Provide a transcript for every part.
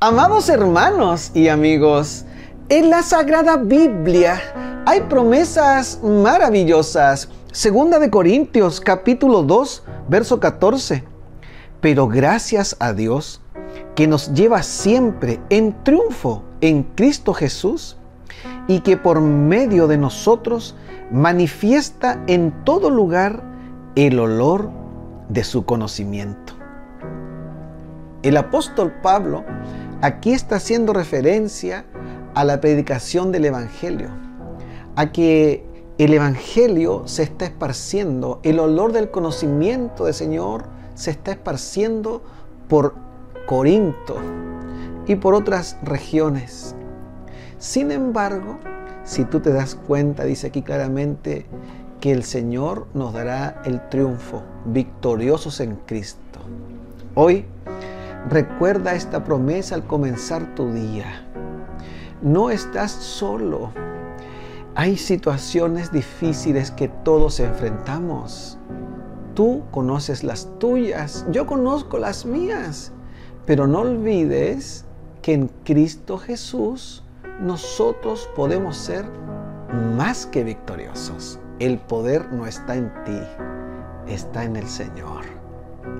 Amados hermanos y amigos, en la Sagrada Biblia hay promesas maravillosas. Segunda de Corintios capítulo 2, verso 14. Pero gracias a Dios que nos lleva siempre en triunfo en Cristo Jesús y que por medio de nosotros manifiesta en todo lugar el olor de su conocimiento. El apóstol Pablo aquí está haciendo referencia a la predicación del Evangelio, a que el Evangelio se está esparciendo, el olor del conocimiento del Señor se está esparciendo por Corinto y por otras regiones. Sin embargo, si tú te das cuenta, dice aquí claramente que el Señor nos dará el triunfo, victoriosos en Cristo. Hoy Recuerda esta promesa al comenzar tu día. No estás solo. Hay situaciones difíciles que todos enfrentamos. Tú conoces las tuyas, yo conozco las mías. Pero no olvides que en Cristo Jesús nosotros podemos ser más que victoriosos. El poder no está en ti, está en el Señor.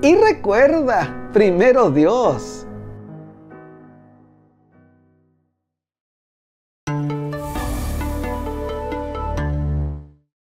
Y recuerda, primero Dios